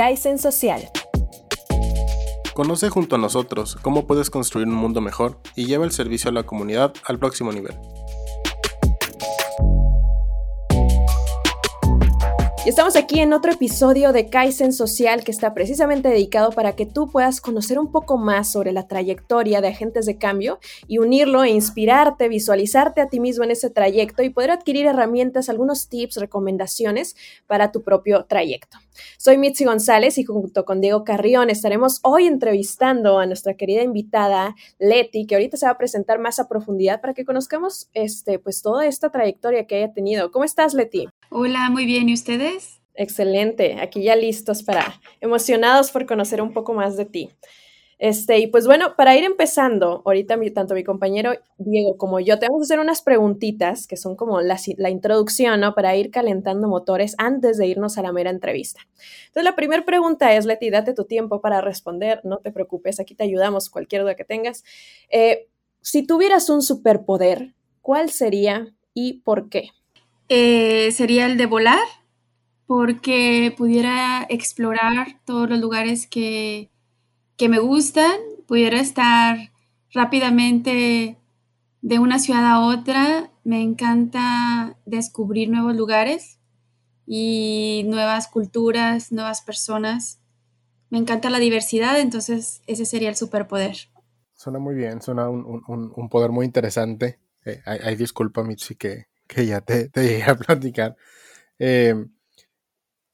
Kaizen Social. Conoce junto a nosotros cómo puedes construir un mundo mejor y lleva el servicio a la comunidad al próximo nivel. Y estamos aquí en otro episodio de Kaizen Social que está precisamente dedicado para que tú puedas conocer un poco más sobre la trayectoria de agentes de cambio y unirlo e inspirarte, visualizarte a ti mismo en ese trayecto y poder adquirir herramientas, algunos tips, recomendaciones para tu propio trayecto. Soy Mitzi González y junto con Diego Carrión estaremos hoy entrevistando a nuestra querida invitada Leti, que ahorita se va a presentar más a profundidad para que conozcamos este, pues, toda esta trayectoria que haya tenido. ¿Cómo estás, Leti? Hola, muy bien. ¿Y ustedes? Excelente. Aquí ya listos para, emocionados por conocer un poco más de ti. Este, y pues bueno, para ir empezando, ahorita tanto mi compañero Diego como yo te vamos a hacer unas preguntitas que son como la, la introducción, ¿no? Para ir calentando motores antes de irnos a la mera entrevista. Entonces, la primera pregunta es, Leti, date tu tiempo para responder, no te preocupes, aquí te ayudamos, cualquier duda que tengas. Eh, si tuvieras un superpoder, ¿cuál sería y por qué? Eh, sería el de volar, porque pudiera explorar todos los lugares que, que me gustan, pudiera estar rápidamente de una ciudad a otra. Me encanta descubrir nuevos lugares y nuevas culturas, nuevas personas. Me encanta la diversidad, entonces ese sería el superpoder. Suena muy bien, suena un, poder muy interesante. Eh, disculpa, Mitzi, que, que ya te, te llegué a platicar. Eh,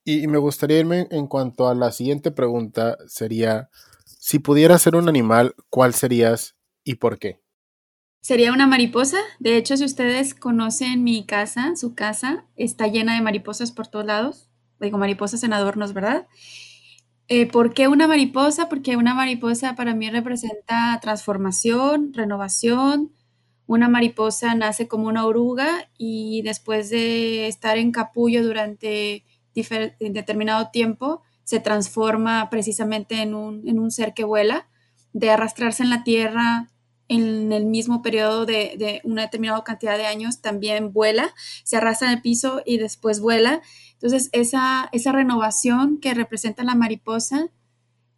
y, me gustaría irme en cuanto a la siguiente pregunta, sería, si pudieras ser un animal, ¿cuál serías y por qué? Sería una mariposa. De hecho, si ustedes conocen mi casa, su casa está llena de mariposas por todos lados. Digo, mariposas en adornos, ¿verdad? Eh, ¿Por qué una mariposa? Porque una mariposa para mí representa transformación, renovación, una mariposa nace como una oruga y después de estar en capullo durante determinado tiempo, se transforma precisamente en un, ser que vuela, de arrastrarse en la tierra en el mismo periodo de, una determinada cantidad de años, también vuela, se arrastra en el piso y después vuela. Entonces, esa, esa renovación que representa la mariposa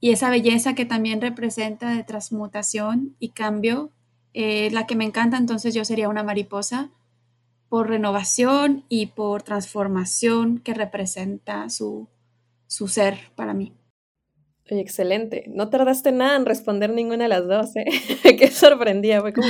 y esa belleza que también representa de transmutación y cambio eh, la que me encanta, entonces yo sería una mariposa por renovación y por transformación que representa su, su ser para mí. excelente. No tardaste nada en responder ninguna de las dos, ¿eh? Qué sorprendida, fue como...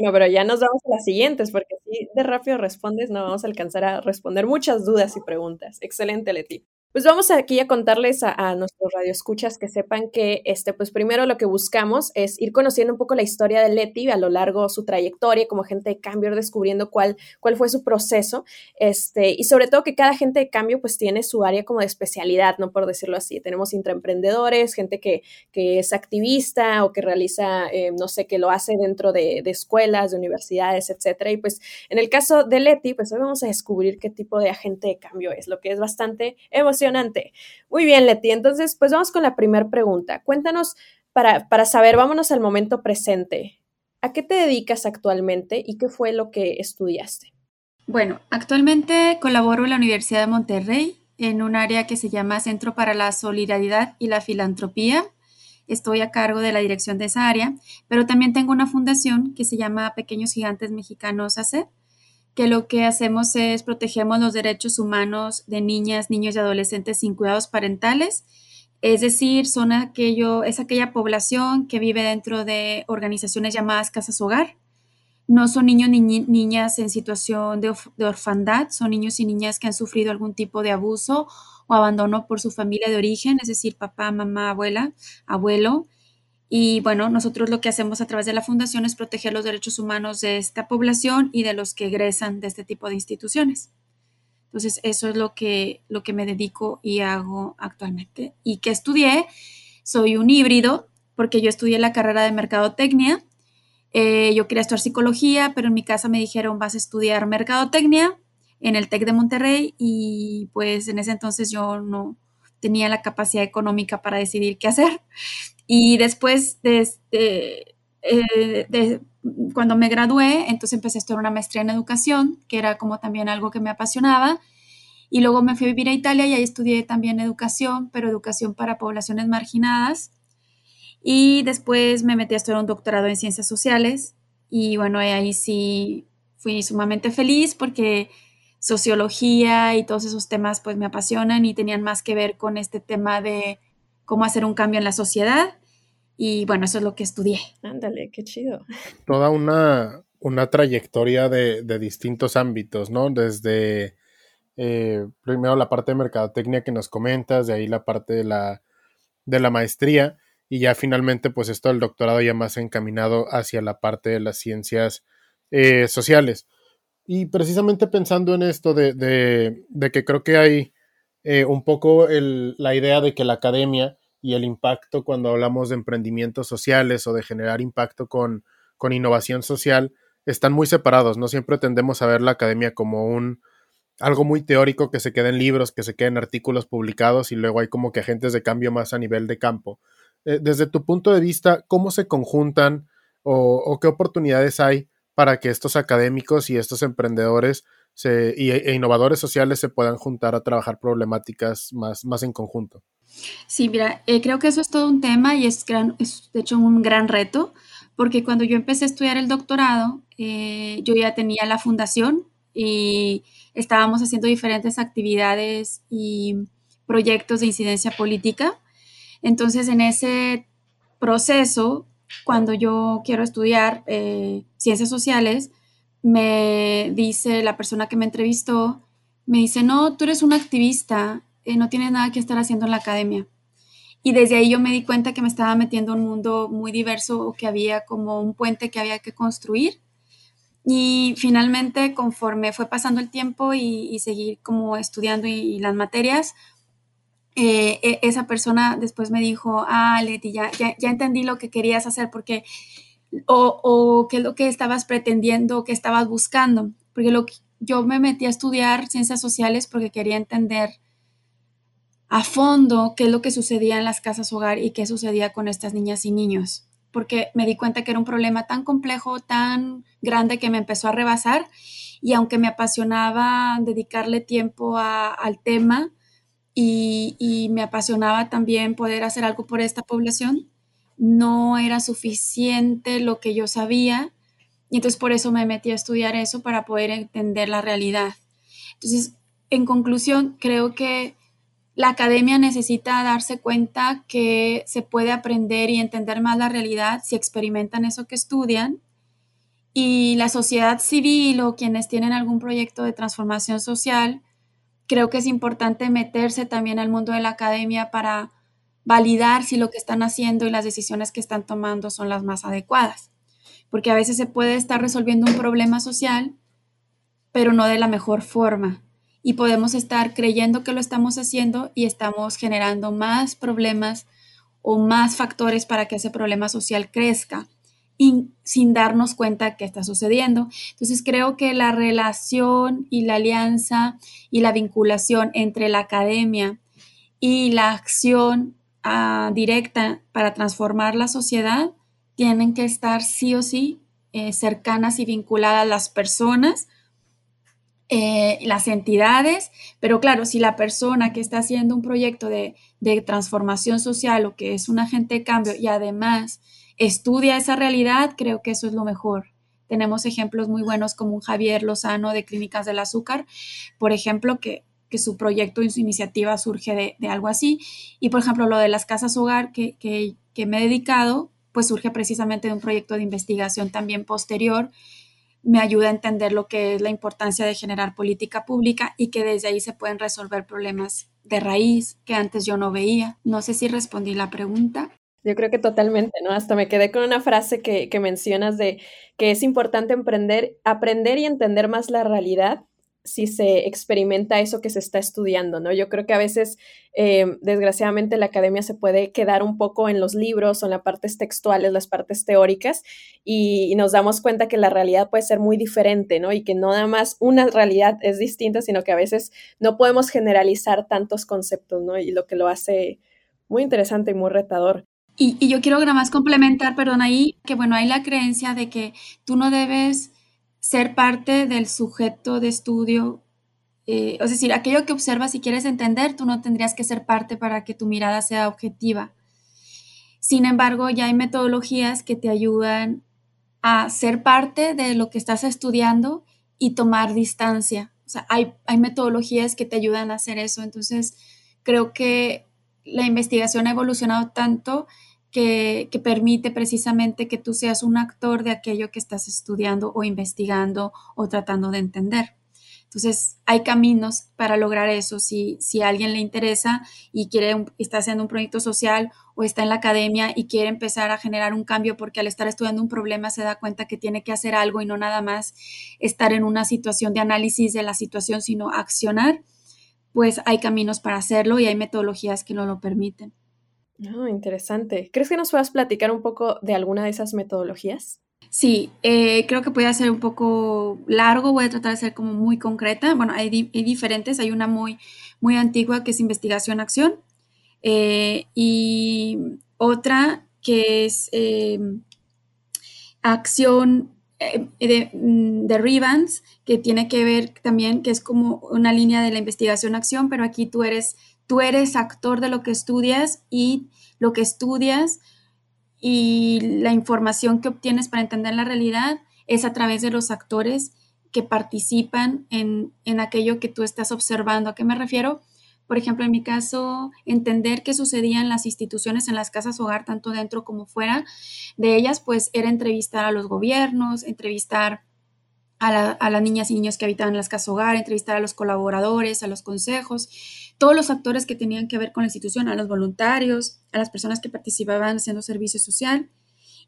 bueno, pero ya nos vamos a las siguientes, porque si de rápido respondes, no vamos a alcanzar a responder muchas dudas y preguntas. Excelente, Leti. Pues vamos aquí a contarles a, nuestros radioescuchas que sepan que, este, pues primero lo que buscamos es ir conociendo un poco la historia de Leti a lo largo de su trayectoria como gente de cambio, descubriendo cuál, cuál fue su proceso, este, y sobre todo que cada gente de cambio pues tiene su área como de especialidad, ¿no? Por decirlo así. Tenemos intraemprendedores, gente que, que es activista o que realiza, eh, no sé, que lo hace dentro de, de, escuelas, de universidades, etcétera. Y pues en el caso de Leti, pues hoy vamos a descubrir qué tipo de agente de cambio es, lo que es bastante emocionante muy bien, Leti. Entonces, pues vamos con la primera pregunta. Cuéntanos, para, para saber, vámonos al momento presente. ¿A qué te dedicas actualmente y qué fue lo que estudiaste? Bueno, actualmente colaboro en la Universidad de Monterrey en un área que se llama Centro para la Solidaridad y la Filantropía. Estoy a cargo de la dirección de esa área, pero también tengo una fundación que se llama Pequeños Gigantes Mexicanos AC, que lo que hacemos es protegemos los derechos humanos de niñas, niños y adolescentes sin cuidados parentales. Es decir, son aquello, es aquella población que vive dentro de organizaciones llamadas casas hogar. No son niños ni niñas en situación de, de orfandad, son niños y niñas que han sufrido algún tipo de abuso o abandono por su familia de origen, es decir, papá, mamá, abuela, abuelo, y bueno, nosotros lo que hacemos a través de la fundación es proteger los derechos humanos de esta población y de los que egresan de este tipo de instituciones. Entonces, eso es lo que, lo que me dedico y hago actualmente. ¿Y que estudié? Soy un híbrido, porque yo estudié la carrera de mercadotecnia. Eh, yo quería estudiar psicología, pero en mi casa me dijeron, vas a estudiar mercadotecnia en el TEC de Monterrey y pues en ese entonces yo no tenía la capacidad económica para decidir qué hacer. Y después de, este, eh, de, cuando me gradué, entonces empecé a estudiar una maestría en educación, que era como también algo que me apasionaba. Y luego me fui a vivir a Italia y ahí estudié también educación, pero educación para poblaciones marginadas. Y después me metí a estudiar un doctorado en ciencias sociales y bueno, ahí sí fui sumamente feliz porque sociología y todos esos temas pues me apasionan y tenían más que ver con este tema de cómo hacer un cambio en la sociedad. Y bueno, eso es lo que estudié. Ándale, qué chido. Toda una, una trayectoria de, de distintos ámbitos, ¿no? Desde eh, primero la parte de mercadotecnia que nos comentas, de ahí la parte de la, de la maestría y ya finalmente pues esto del doctorado ya más encaminado hacia la parte de las ciencias eh, sociales. Y precisamente pensando en esto de, de, que creo que hay eh, un poco la idea de que la academia y el impacto cuando hablamos de emprendimientos sociales o de generar impacto con, con innovación social están muy separados, no siempre tendemos a ver la academia como un algo muy teórico que se queda en libros, que se queda en artículos publicados y luego hay como que agentes de cambio más a nivel de campo. Eh, desde tu punto de vista, ¿cómo se conjuntan o, qué oportunidades hay para que estos académicos y estos emprendedores e innovadores sociales se puedan juntar a trabajar problemáticas más, más en conjunto? Sí, mira, eh, creo que eso es todo un tema y es, gran, de hecho un gran reto, porque cuando yo empecé a estudiar el doctorado, eh, yo ya tenía la fundación y estábamos haciendo diferentes actividades y proyectos de incidencia política. Entonces, en ese proceso, cuando yo quiero estudiar eh, ciencias sociales, me dice la persona que me entrevistó, me dice, no, tú eres un activista, eh, no tienes nada que estar haciendo en la academia. Y desde ahí yo me di cuenta que me estaba metiendo en un mundo muy diverso, que había como un puente que había que construir y finalmente, conforme fue pasando el tiempo y, seguir como estudiando y, las materias, eh, e, esa persona después me dijo, ah, Leti, ya, ya, entendí lo que querías hacer porque, o, o, qué es lo que estabas pretendiendo, qué estabas buscando. Porque lo, yo me metí a estudiar ciencias sociales porque quería entender a fondo qué es lo que sucedía en las casas hogar y qué sucedía con estas niñas y niños porque me di cuenta que era un problema tan complejo, tan grande que me empezó a rebasar y aunque me apasionaba dedicarle tiempo al tema y, me apasionaba también poder hacer algo por esta población, no era suficiente lo que yo sabía y entonces por eso me metí a estudiar eso para poder entender la realidad. Entonces, en conclusión, creo que la academia necesita darse cuenta que se puede aprender y entender más la realidad si experimentan eso que estudian. Y la sociedad civil o quienes tienen algún proyecto de transformación social, creo que es importante meterse también al mundo de la academia para validar si lo que están haciendo y las decisiones que están tomando son las más adecuadas. Porque a veces se puede estar resolviendo un problema social, pero no de la mejor forma y podemos estar creyendo que lo estamos haciendo y estamos generando más problemas o más factores para que ese problema social crezca sin darnos cuenta que está sucediendo. Entonces creo que la relación y la alianza y la vinculación entre la academia y la acción ah, directa para transformar la sociedad tienen que estar sí o sí eh, cercanas y vinculadas las personas eh, las entidades, pero claro, si la persona que está haciendo un proyecto de, transformación social o que es un agente de cambio y además estudia esa realidad, creo que eso es lo mejor. Tenemos ejemplos muy buenos como un Javier Lozano de Clínicas del Azúcar, por ejemplo, que, su proyecto y su iniciativa surge de, algo así. Y por ejemplo, lo de las casas hogar que, que me he dedicado, pues surge precisamente de un proyecto de investigación también posterior me ayuda a entender lo que es la importancia de generar política pública y que desde ahí se pueden resolver problemas de raíz que antes yo no veía. No sé si respondí la pregunta. Yo creo que totalmente, ¿no? Hasta me quedé con una frase que, que mencionas de que es importante emprender, aprender y entender más la realidad si se experimenta eso que se está estudiando, ¿no? Yo creo que a veces, eh, desgraciadamente, la academia se puede quedar un poco en los libros o en las partes textuales, las partes teóricas, y, nos damos cuenta que la realidad puede ser muy diferente, ¿no? Y que no nada más una realidad es distinta, sino que a veces no podemos generalizar tantos conceptos, ¿no? Y lo que lo hace muy interesante y muy retador. Y, y yo quiero nada más complementar, perdón, ahí, que bueno, hay la creencia de que tú no debes ser parte del sujeto de estudio eh, es decir, aquello que observas y quieres entender, tú no tendrías que ser parte para que tu mirada sea objetiva. Sin embargo, ya hay metodologías que te ayudan a ser parte de lo que estás estudiando y tomar distancia. O sea, hay, hay metodologías que te ayudan a hacer eso. Entonces, creo que la investigación ha evolucionado tanto que, permite precisamente que tú seas un actor de aquello que estás estudiando o investigando o tratando de entender. Entonces, hay caminos para lograr eso. Si, si a alguien le interesa y quiere, está haciendo un proyecto social o está en la academia y quiere empezar a generar un cambio porque al estar estudiando un problema se da cuenta que tiene que hacer algo y no nada más estar en una situación de análisis de la situación, sino accionar, pues hay caminos para hacerlo y hay metodologías que no lo permiten. Oh, interesante. ¿Crees que nos puedas platicar un poco de alguna de esas metodologías? Sí, eh, creo que puede ser un poco largo, voy a tratar de ser como muy concreta. Bueno, hay, diferentes, hay una muy, muy antigua que es investigación-acción eh, y otra que es em, acción eh, de, mm, de Revans, que tiene que ver también, que es como una línea de la investigación-acción, pero aquí tú eres, tú eres actor de lo que estudias y lo que estudias y la información que obtienes para entender la realidad es a través de los actores que participan en, en, aquello que tú estás observando. ¿A qué me refiero? Por ejemplo, en mi caso, entender qué sucedía en las instituciones, en las casas hogar, tanto dentro como fuera de ellas, pues era entrevistar a los gobiernos, entrevistar a, las niñas y niños que habitaban en las casas hogar, entrevistar a los colaboradores, a los consejos, todos los actores que tenían que ver con la institución, a los voluntarios, a las personas que participaban haciendo servicio social.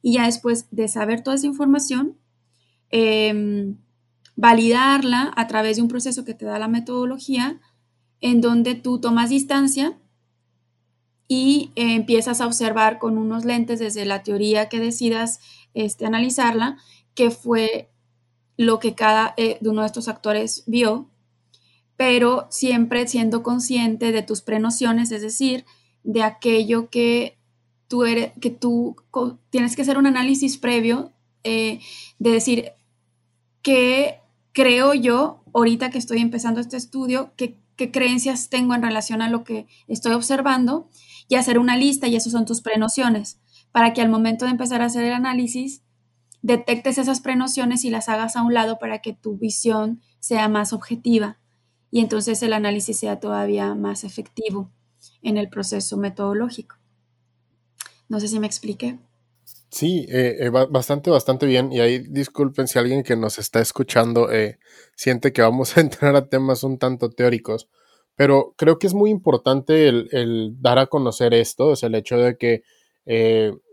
Y ya después de saber toda esa información, em, validarla a través de un proceso que te da la metodología, en donde tú tomas distancia y eh, empiezas a observar con unos lentes desde la teoría que decidas este, analizarla, que fue lo que cada eh, uno de estos actores vio, pero siempre siendo consciente de tus prenociones, es decir, de aquello que tú, eres, que tú tienes que hacer un análisis previo eh, de decir qué creo yo ahorita que estoy empezando este estudio, qué, qué creencias tengo en relación a lo que estoy observando y hacer una lista y eso son tus prenociones para que al momento de empezar a hacer el análisis detectes esas prenociones y las hagas a un lado para que tu visión sea más objetiva y entonces el análisis sea todavía más efectivo en el proceso metodológico. No sé si me expliqué. Sí, eh, eh, bastante, bastante bien. Y ahí disculpen si alguien que nos está escuchando eh, siente que vamos a entrar a temas un tanto teóricos, pero creo que es muy importante el, el dar a conocer esto, es el hecho de que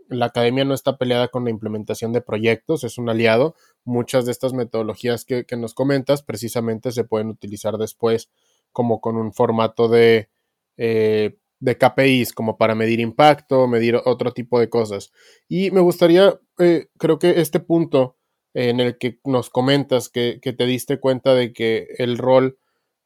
la academia no está peleada con la implementación de proyectos, es un aliado. Muchas de estas metodologías que, nos comentas precisamente se pueden utilizar después como con un formato de, eh, de KPIs, como para medir impacto, medir otro tipo de cosas. Y me gustaría, eh, creo que este punto en el que nos comentas que, que te diste cuenta de que el rol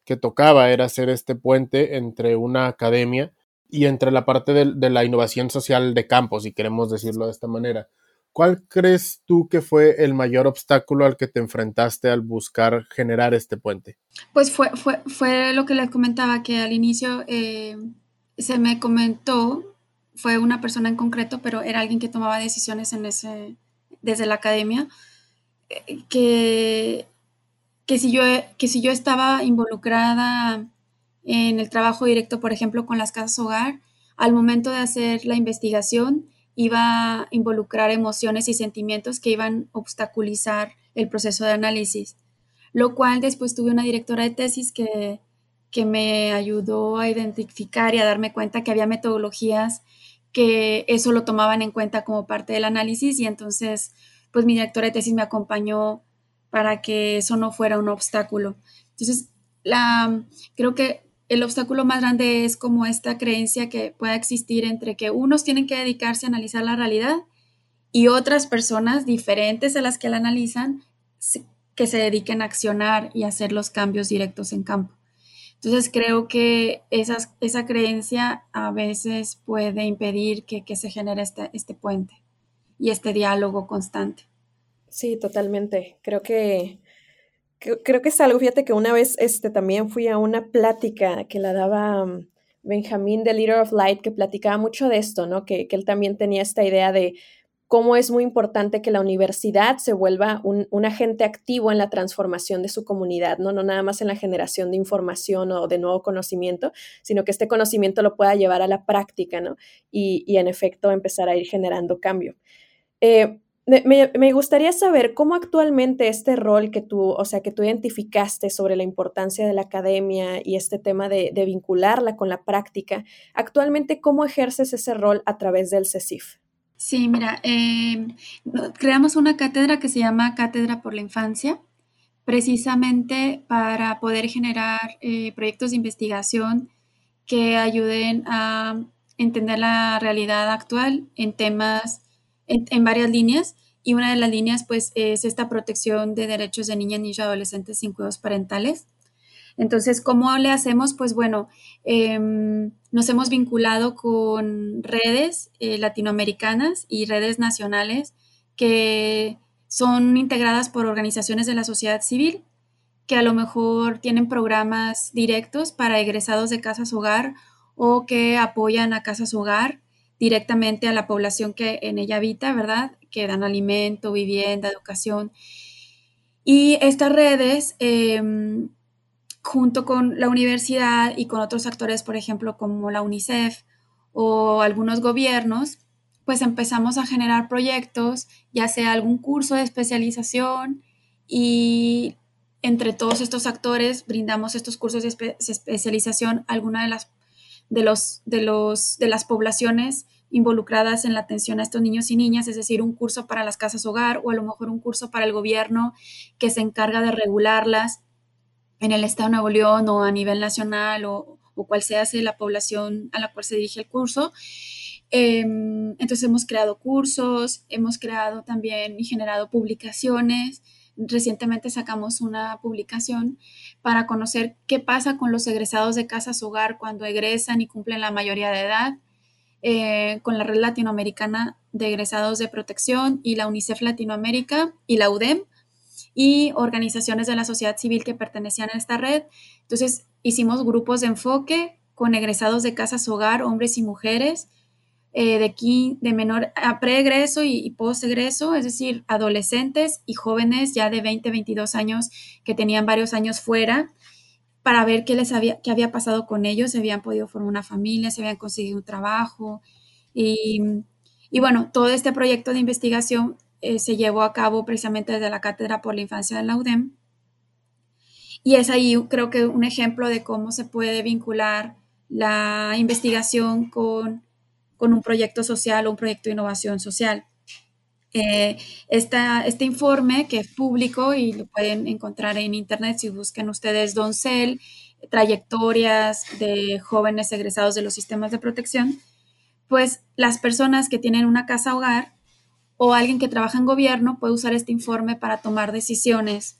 que tocaba era ser este puente entre una academia y entre la parte de, la innovación social de campo, si queremos decirlo de esta manera. ¿Cuál crees tú que fue el mayor obstáculo al que te enfrentaste al buscar generar este puente? Pues fue, fue, fue lo que les comentaba, que al inicio eh, se me comentó, fue una persona en concreto, pero era alguien que tomaba decisiones en ese, desde la academia, eh, que, que, si yo, que si yo estaba involucrada en el trabajo directo, por ejemplo, con las casas hogar, al momento de hacer la investigación iba a involucrar emociones y sentimientos que iban a obstaculizar el proceso de análisis, lo cual después tuve una directora de tesis que, que me ayudó a identificar y a darme cuenta que había metodologías que eso lo tomaban en cuenta como parte del análisis y entonces pues mi directora de tesis me acompañó para que eso no fuera un obstáculo. Entonces, la, creo que el obstáculo más grande es como esta creencia que pueda existir entre que unos tienen que dedicarse a analizar la realidad y otras personas diferentes a las que la analizan que se dediquen a accionar y hacer los cambios directos en campo. Entonces creo que esa creencia a veces puede impedir que, se genere este, este puente y este diálogo constante. Sí, totalmente. Creo que creo que es algo, fíjate que una vez este, también fui a una plática que la daba um, Benjamín, de Leader of Light, que platicaba mucho de esto, ¿no? Que, que, él también tenía esta idea de cómo es muy importante que la universidad se vuelva un, un, agente activo en la transformación de su comunidad, ¿no? no nada más en la generación de información o de nuevo conocimiento, sino que este conocimiento lo pueda llevar a la práctica ¿no? y, y en efecto empezar a ir generando cambio. Eh, me, gustaría saber cómo actualmente este rol que tú, o sea, que tú identificaste sobre la importancia de la academia y este tema de, de vincularla con la práctica, actualmente cómo ejerces ese rol a través del CECIF. Sí, mira, eh, creamos una cátedra que se llama Cátedra por la Infancia, precisamente para poder generar eh, proyectos de investigación que ayuden a entender la realidad actual en temas, en, varias líneas. Y una de las líneas, pues, es esta protección de derechos de niñas, niños y adolescentes sin cuidados parentales. Entonces, ¿cómo le hacemos? Pues bueno, em, nos hemos vinculado con redes eh, latinoamericanas y redes nacionales que son integradas por organizaciones de la sociedad civil que a lo mejor tienen programas directos para egresados de casas hogar o que apoyan a casas hogar directamente a la población que en ella habita, ¿verdad? Que dan alimento, vivienda, educación. Y estas redes em, junto con la universidad y con otros actores, por ejemplo, como la UNICEF o algunos gobiernos, pues empezamos a generar proyectos, ya sea algún curso de especialización y entre todos estos actores brindamos estos cursos de, especialización a alguna de las, de, los, de, los, de las poblaciones involucradas en la atención a estos niños y niñas, es decir, un curso para las casas hogar o a lo mejor un curso para el gobierno que se encarga de regularlas en el Estado de Nuevo León o a nivel nacional o, cual sea la población a la cual se dirige el curso. Em, entonces hemos creado cursos, hemos creado también y generado publicaciones. Recientemente sacamos una publicación para conocer qué pasa con los egresados de casas hogar cuando egresan y cumplen la mayoría de edad, eh, con la Red Latinoamericana de Egresados de Protección y la UNICEF Latinoamérica y la UDEM y organizaciones de la sociedad civil que pertenecían a esta red. Entonces hicimos grupos de enfoque con egresados de casas hogar, hombres y mujeres, eh, de, aquí, de menor a preegreso y, y postegreso, es decir, adolescentes y jóvenes ya de 20, 22 años que tenían varios años fuera para ver qué les había, qué había pasado con ellos, se habían podido formar una familia, se habían conseguido un trabajo. Y, y bueno, todo este proyecto de investigación eh, se llevó a cabo precisamente desde la Cátedra por la Infancia de la UDEM. Y es ahí creo que un ejemplo de cómo se puede vincular la investigación con, con un proyecto social o un proyecto de innovación social. Eh, este informe que es público y lo pueden encontrar en internet si buscan ustedes Doncel, trayectorias de jóvenes egresados de los sistemas de protección, pues las personas que tienen una casa hogar o alguien que trabaja en gobierno puede usar este informe para tomar decisiones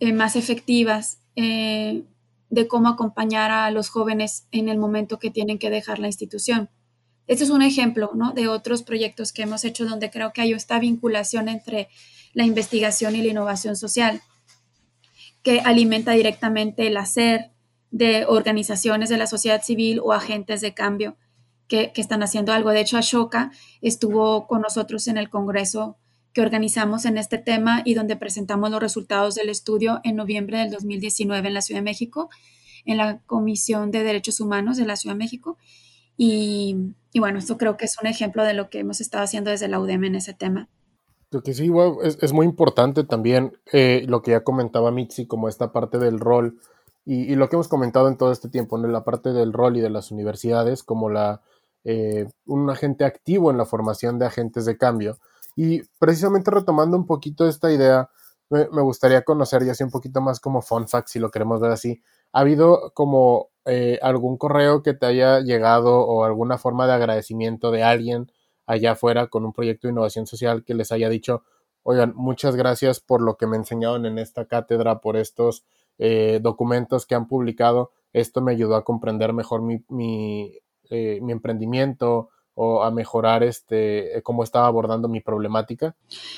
eh, más efectivas eh, de cómo acompañar a los jóvenes en el momento que tienen que dejar la institución. Este es un ejemplo de otros proyectos que hemos hecho donde creo que hay esta vinculación entre la investigación y la innovación social, que alimenta directamente el hacer de organizaciones de la sociedad civil o agentes de cambio que, están haciendo algo. De hecho, Ashoka estuvo con nosotros en el Congreso que organizamos en este tema y donde presentamos los resultados del estudio en noviembre del 2019 en la Ciudad de México, en la Comisión de Derechos Humanos de la Ciudad de México. Y, bueno, esto creo que es un ejemplo de lo que hemos estado haciendo desde la UDEM en ese tema. Lo que sí, es, muy importante también eh, lo que ya comentaba Mitzi, como esta parte del rol y, lo que hemos comentado en todo este tiempo, en la parte del rol y de las universidades, como la, eh, un agente activo en la formación de agentes de cambio. Y precisamente retomando un poquito esta idea, me, gustaría conocer ya así un poquito más como fun fact, si lo queremos ver así. ¿Ha habido como eh, algún correo que te haya llegado o alguna forma de agradecimiento de alguien allá afuera con un proyecto de innovación social que les haya dicho, oigan, muchas gracias por lo que me enseñaron en esta cátedra, por estos eh, documentos que han publicado, esto me ayudó a comprender mejor mi, mi, eh, mi emprendimiento o a mejorar este cómo estaba abordando mi problemática?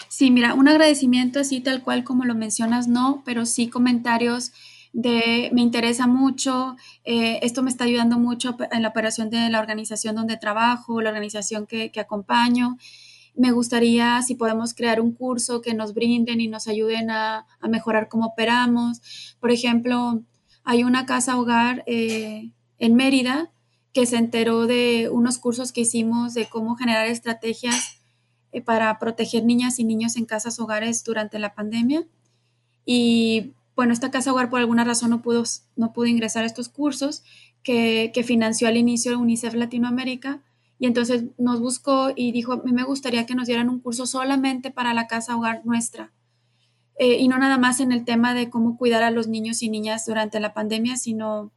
Sí, mira, un agradecimiento así tal cual como lo mencionas, no, pero sí comentarios de me interesa mucho, eh, esto me está ayudando mucho en la operación de la organización donde trabajo, la organización que, acompaño. Me gustaría si podemos crear un curso que nos brinden y nos ayuden a, mejorar cómo operamos. Por ejemplo, hay una casa hogar eh, en Mérida que se enteró de unos cursos que hicimos de cómo generar estrategias eh, para proteger niñas y niños en casas hogares durante la pandemia. Y bueno, esta casa hogar por alguna razón no pudo, no pudo ingresar a estos cursos que, financió al inicio UNICEF Latinoamérica. Y entonces nos buscó y dijo, a mí me gustaría que nos dieran un curso solamente para la casa hogar nuestra. Eh, y no nada más en el tema de cómo cuidar a los niños y niñas durante la pandemia, sino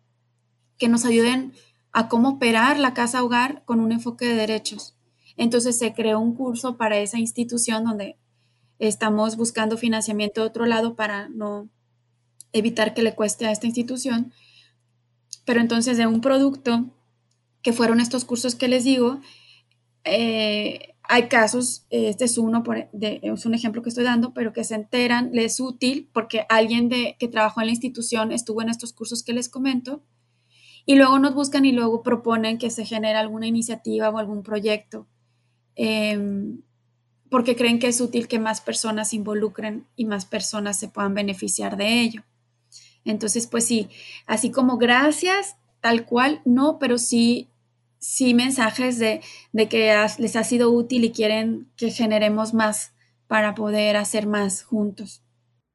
que nos ayuden a cómo operar la casa hogar con un enfoque de derechos. Entonces se creó un curso para esa institución donde estamos buscando financiamiento de otro lado para no evitar que le cueste a esta institución. Pero entonces de un producto, que fueron estos cursos que les digo, eh, hay casos, este es uno, es un ejemplo que estoy dando, pero que se enteran, les es útil porque alguien de, que trabajó en la institución estuvo en estos cursos que les comento, y luego nos buscan y luego proponen que se genere alguna iniciativa o algún proyecto, em, porque creen que es útil que más personas se involucren y más personas se puedan beneficiar de ello. Entonces, pues sí, así como gracias, tal cual, no, pero sí, sí mensajes de, de que les ha sido útil y quieren que generemos más para poder hacer más juntos.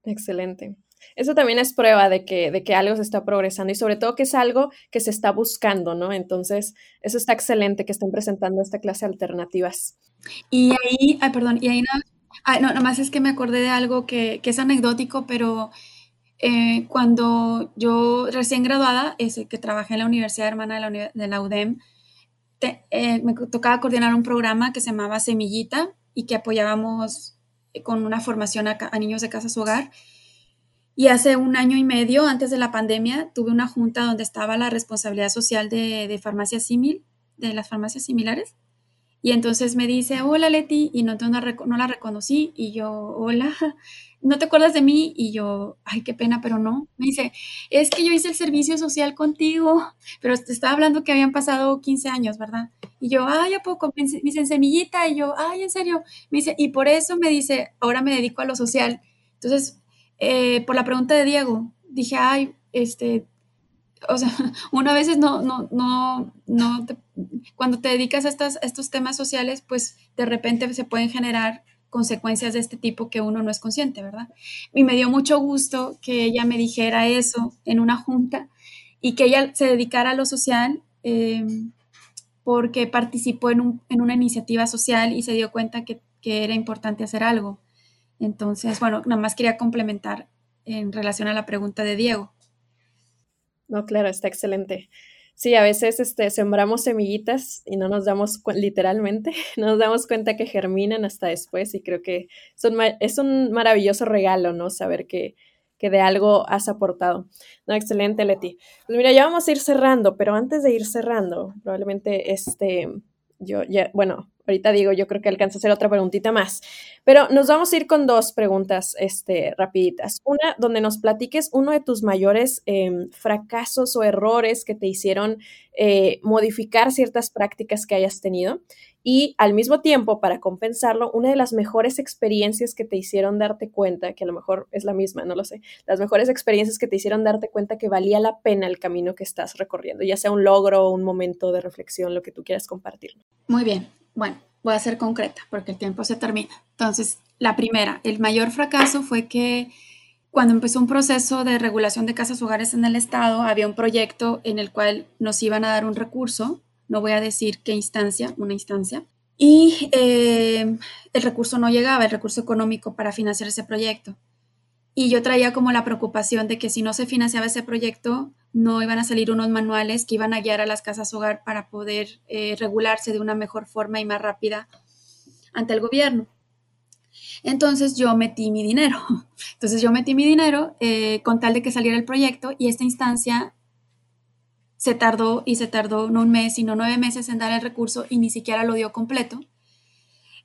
Excelente. Eso también es prueba de que, de que algo se está progresando y sobre todo que es algo que se está buscando, ¿no? Entonces, eso está excelente que estén presentando esta clase de alternativas. Y ahí, ay, perdón, y ahí no, no, nomás es que me acordé de algo que, que es anecdótico, pero eh, cuando yo recién graduada, ese, que trabajé en la Universidad Hermana de la, de la UDEM, eh, me tocaba coordinar un programa que se llamaba Semillita y que apoyábamos con una formación a, niños de casas hogar. Y hace un año y medio, antes de la pandemia, tuve una junta donde estaba la responsabilidad social de, de farmacias símil, de las farmacias similares. Y entonces me dice, hola Leti, y no, no la reconocí. Y yo, hola, ¿no te acuerdas de mí? Y yo, ay, qué pena, pero no. Me dice, es que yo hice el servicio social contigo, pero te estaba hablando que habían pasado 15 años, ¿verdad? Y yo, ay, ¿a poco? Me dice, semillita, y yo, ay, ¿en serio? Me dice, y por eso me dice, ahora me dedico a lo social. Entonces, eh, por la pregunta de Diego, dije, ay, este, o sea, una veces no, no, no, no, cuando te dedicas a, estas, a estos temas sociales, pues de repente se pueden generar consecuencias de este tipo que uno no es consciente, ¿verdad? Y me dio mucho gusto que ella me dijera eso en una junta y que ella se dedicara a lo social em, porque participó en, una iniciativa social y se dio cuenta que, que, era importante hacer algo. Entonces, bueno, nada más quería complementar en relación a la pregunta de Diego. No, claro, está excelente. Sí, a veces este, sembramos semillitas y no nos damos literalmente, no nos damos cuenta que germinan hasta después y creo que es un, maravilloso regalo, ¿no? Saber que, que de algo has aportado. No, excelente, Leti. Pues mira, ya vamos a ir cerrando, pero antes de ir cerrando, probablemente este, yo ya, bueno, ahorita digo, yo creo que alcanza a hacer otra preguntita más. Pero nos vamos a ir con dos preguntas este, rapiditas. Una, donde nos platiques uno de tus mayores em, fracasos o errores que te hicieron eh, modificar ciertas prácticas que hayas tenido. Y al mismo tiempo, para compensarlo, una de las mejores experiencias que te hicieron darte cuenta, que a lo mejor es la misma, no lo sé, las mejores experiencias que te hicieron darte cuenta que valía la pena el camino que estás recorriendo, ya sea un logro un momento de reflexión, lo que tú quieras compartir. Muy bien. Bueno, voy a ser concreta porque el tiempo se termina. Entonces, la primera, el mayor fracaso fue que cuando empezó un proceso de regulación de casas hogares en el Estado, había un proyecto en el cual nos iban a dar un recurso, no voy a decir qué instancia, una instancia, y eh, el recurso no llegaba, el recurso económico para financiar ese proyecto. Y yo traía como la preocupación de que si no se financiaba ese proyecto, no iban a salir unos manuales que iban a guiar a las casas hogar para poder eh, regularse de una mejor forma y más rápida ante el gobierno. Entonces yo metí mi dinero. Entonces yo metí mi dinero eh, con tal de que saliera el proyecto y esta instancia se tardó y se tardó no un mes, sino nueve meses en dar el recurso y ni siquiera lo dio completo.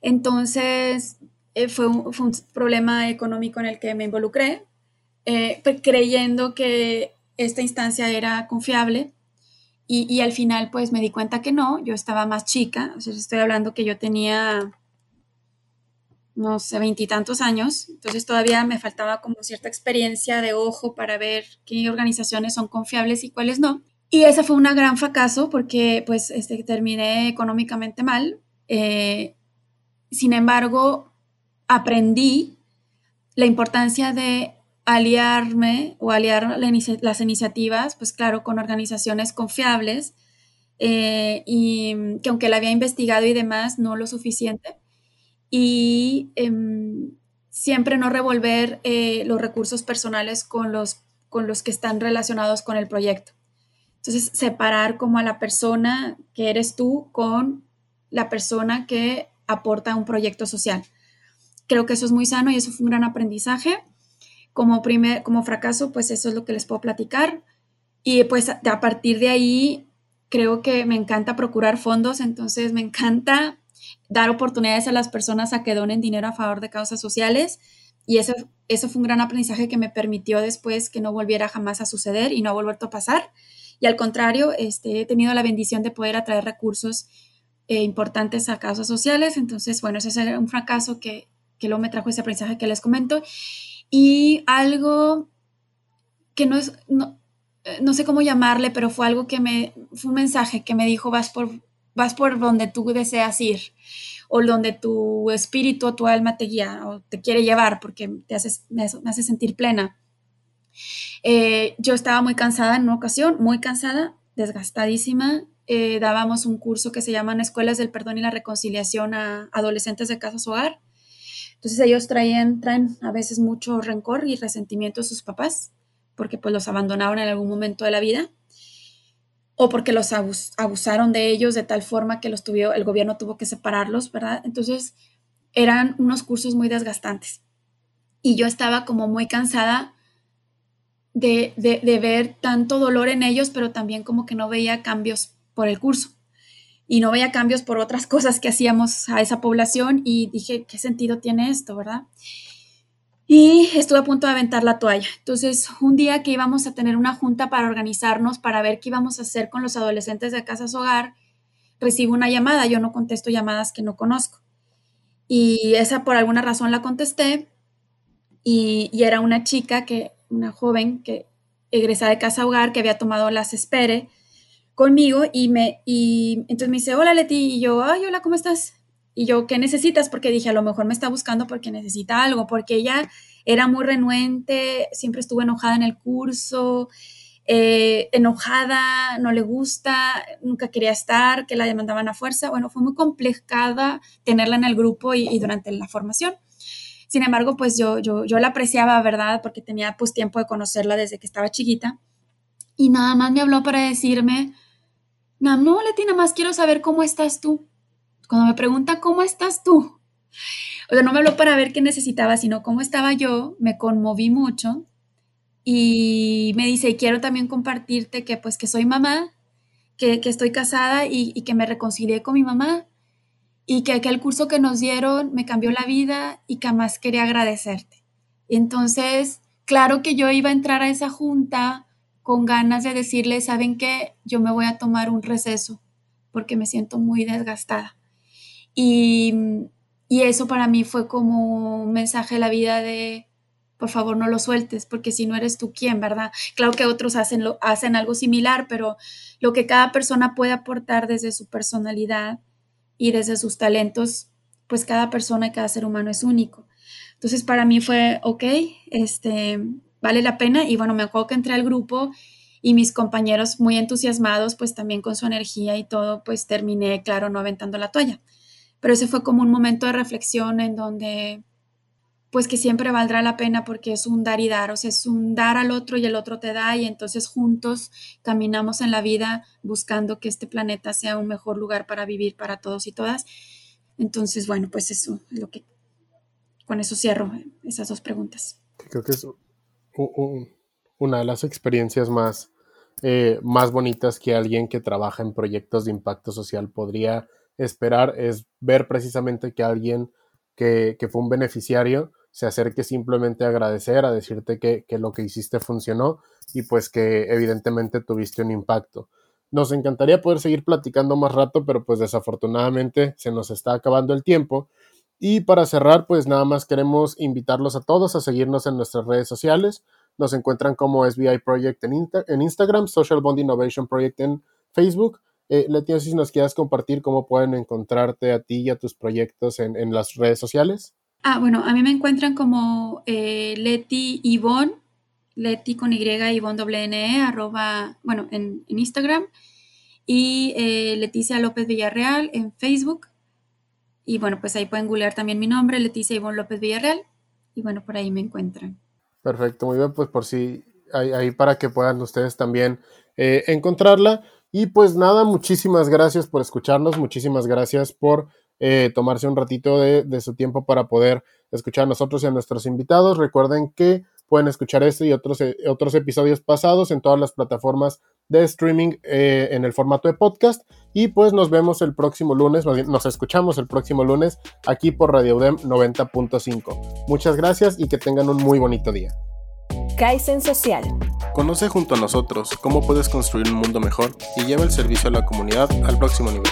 Entonces, eh, fue, un, problema económico en el que me involucré, pues, creyendo que esta instancia era confiable y, y, al final pues me di cuenta que no, yo estaba más chica, o estoy hablando que yo tenía, no sé, veintitantos años, entonces todavía me faltaba como cierta experiencia de ojo para ver qué organizaciones son confiables y cuáles no. Y ese fue un gran fracaso porque pues este, terminé económicamente mal. Eh, sin embargo, aprendí la importancia de aliarme o aliar las iniciativas, pues claro, con organizaciones confiables eh, y que aunque la había investigado y demás, no lo suficiente. Y eh, siempre no revolver eh, los recursos personales con los, con los que están relacionados con el proyecto. Entonces, separar como a la persona que eres tú con la persona que aporta un proyecto social. Creo que eso es muy sano y eso fue un gran aprendizaje. Como, primer, como fracaso, pues eso es lo que les puedo platicar. Y pues a partir de ahí, creo que me encanta procurar fondos, entonces me encanta dar oportunidades a las personas a que donen dinero a favor de causas sociales. Y eso, eso fue un gran aprendizaje que me permitió después que no volviera jamás a suceder y no ha vuelto a pasar. Y al contrario, este, he tenido la bendición de poder atraer recursos eh, importantes a causas sociales. Entonces, bueno, ese es un fracaso que, que luego me trajo ese aprendizaje que les comento. Y algo que no es, no, eh, no, sé cómo llamarle, pero fue algo que me, fue un mensaje que me dijo, vas por, vas por donde tú deseas ir o donde tu espíritu o tu alma te guía o te quiere llevar porque te haces, me, hace sentir plena. Eh, yo estaba muy cansada en una ocasión, muy cansada, desgastadísima. Eh, dábamos un curso que se llaman Escuelas del Perdón y la Reconciliación a adolescentes de casas hogar entonces ellos traían, traen a veces mucho rencor y resentimiento a sus papás porque pues los abandonaron en algún momento de la vida o porque los abusaron de ellos de tal forma que los tuvo, el gobierno tuvo que separarlos, ¿verdad? Entonces eran unos cursos muy desgastantes y yo estaba como muy cansada de, de, de ver tanto dolor en ellos, pero también como que no veía cambios por el curso y no veía cambios por otras cosas que hacíamos a esa población y dije, ¿qué sentido tiene esto, verdad? Y estuve a punto de aventar la toalla. Entonces, un día que íbamos a tener una junta para organizarnos, para ver qué íbamos a hacer con los adolescentes de Casas Hogar, recibo una llamada. Yo no contesto llamadas que no conozco. Y esa por alguna razón la contesté. Y, era una chica, que, una joven que egresada de Casa Hogar, que había tomado las espere conmigo y me, y entonces me dice, hola Leti, y yo, ay, hola, ¿cómo estás? Y yo, ¿qué necesitas? Porque dije, a lo mejor me está buscando porque necesita algo, porque ella era muy renuente, siempre estuvo enojada en el curso, eh, enojada, no le gusta, nunca quería estar, que la demandaban a fuerza. Bueno, fue muy complicada tenerla en el grupo y, y durante la formación. Sin embargo, pues yo, yo, yo la apreciaba, ¿verdad? Porque tenía pues tiempo de conocerla desde que estaba chiquita. Y nada más me habló para decirme, no, Leti, nada más quiero saber cómo estás tú. Cuando me pregunta cómo estás tú, o sea, no me habló para ver qué necesitaba, sino cómo estaba yo, me conmoví mucho y me dice, quiero también compartirte que pues que soy mamá, que, que estoy casada y, y, que me reconcilié con mi mamá y que aquel curso que nos dieron me cambió la vida y que más quería agradecerte. Entonces, claro que yo iba a entrar a esa junta con ganas de decirle, ¿saben qué? Yo me voy a tomar un receso porque me siento muy desgastada. Y, y eso para mí fue como un mensaje de la vida de, por favor, no lo sueltes, porque si no eres tú, ¿quién, verdad? Claro que otros hacen, lo, hacen algo similar, pero lo que cada persona puede aportar desde su personalidad y desde sus talentos, pues cada persona y cada ser humano es único. Entonces para mí fue, ok, este, vale la pena. Y bueno, me acuerdo que entré al grupo y mis compañeros muy entusiasmados, pues también con su energía y todo, pues terminé, claro, no aventando la toalla. Pero ese fue como un momento de reflexión en donde, pues que siempre valdrá la pena porque es un dar y dar, o sea, es un dar al otro y el otro te da y entonces juntos caminamos en la vida buscando que este planeta sea un mejor lugar para vivir para todos y todas. Entonces, bueno, pues eso es lo que, con eso cierro esas dos preguntas. Creo que es una de las experiencias más eh, más bonitas que alguien que trabaja en proyectos de impacto social podría esperar es ver precisamente que alguien que, que fue un beneficiario se acerque simplemente a agradecer, a decirte que, que, lo que hiciste funcionó y pues que evidentemente tuviste un impacto. Nos encantaría poder seguir platicando más rato, pero pues desafortunadamente se nos está acabando el tiempo. Y para cerrar, pues nada más queremos invitarlos a todos a seguirnos en nuestras redes sociales. Nos encuentran como SBI Project en, en Instagram, Social Bond Innovation Project en Facebook. Eh, Leti, si nos quieras compartir cómo pueden encontrarte a ti y a tus proyectos en, las redes sociales. Ah, bueno, a mí me encuentran como eh, Leti Ivonne, Leti con Y, Ivonne doble N, e, arroba, bueno, en, en Instagram, y eh, Leticia López Villarreal en Facebook. Y bueno, pues ahí pueden googlear también mi nombre, Leticia Ivonne López Villarreal, y bueno, por ahí me encuentran. Perfecto, muy bien, pues por si ahí, ahí para que puedan ustedes también eh, encontrarla. Y pues nada, muchísimas gracias por escucharnos, muchísimas gracias por eh, tomarse un ratito de, de, su tiempo para poder escuchar a nosotros y a nuestros invitados. Recuerden que pueden escuchar este y otros, eh, otros episodios pasados en todas las plataformas de streaming eh, en el formato de podcast. Y pues nos vemos el próximo lunes, nos escuchamos el próximo lunes aquí por Radio UDEM 90.5. Muchas gracias y que tengan un muy bonito día. Kaizen Social. Conoce junto a nosotros cómo puedes construir un mundo mejor y lleva el servicio a la comunidad al próximo nivel.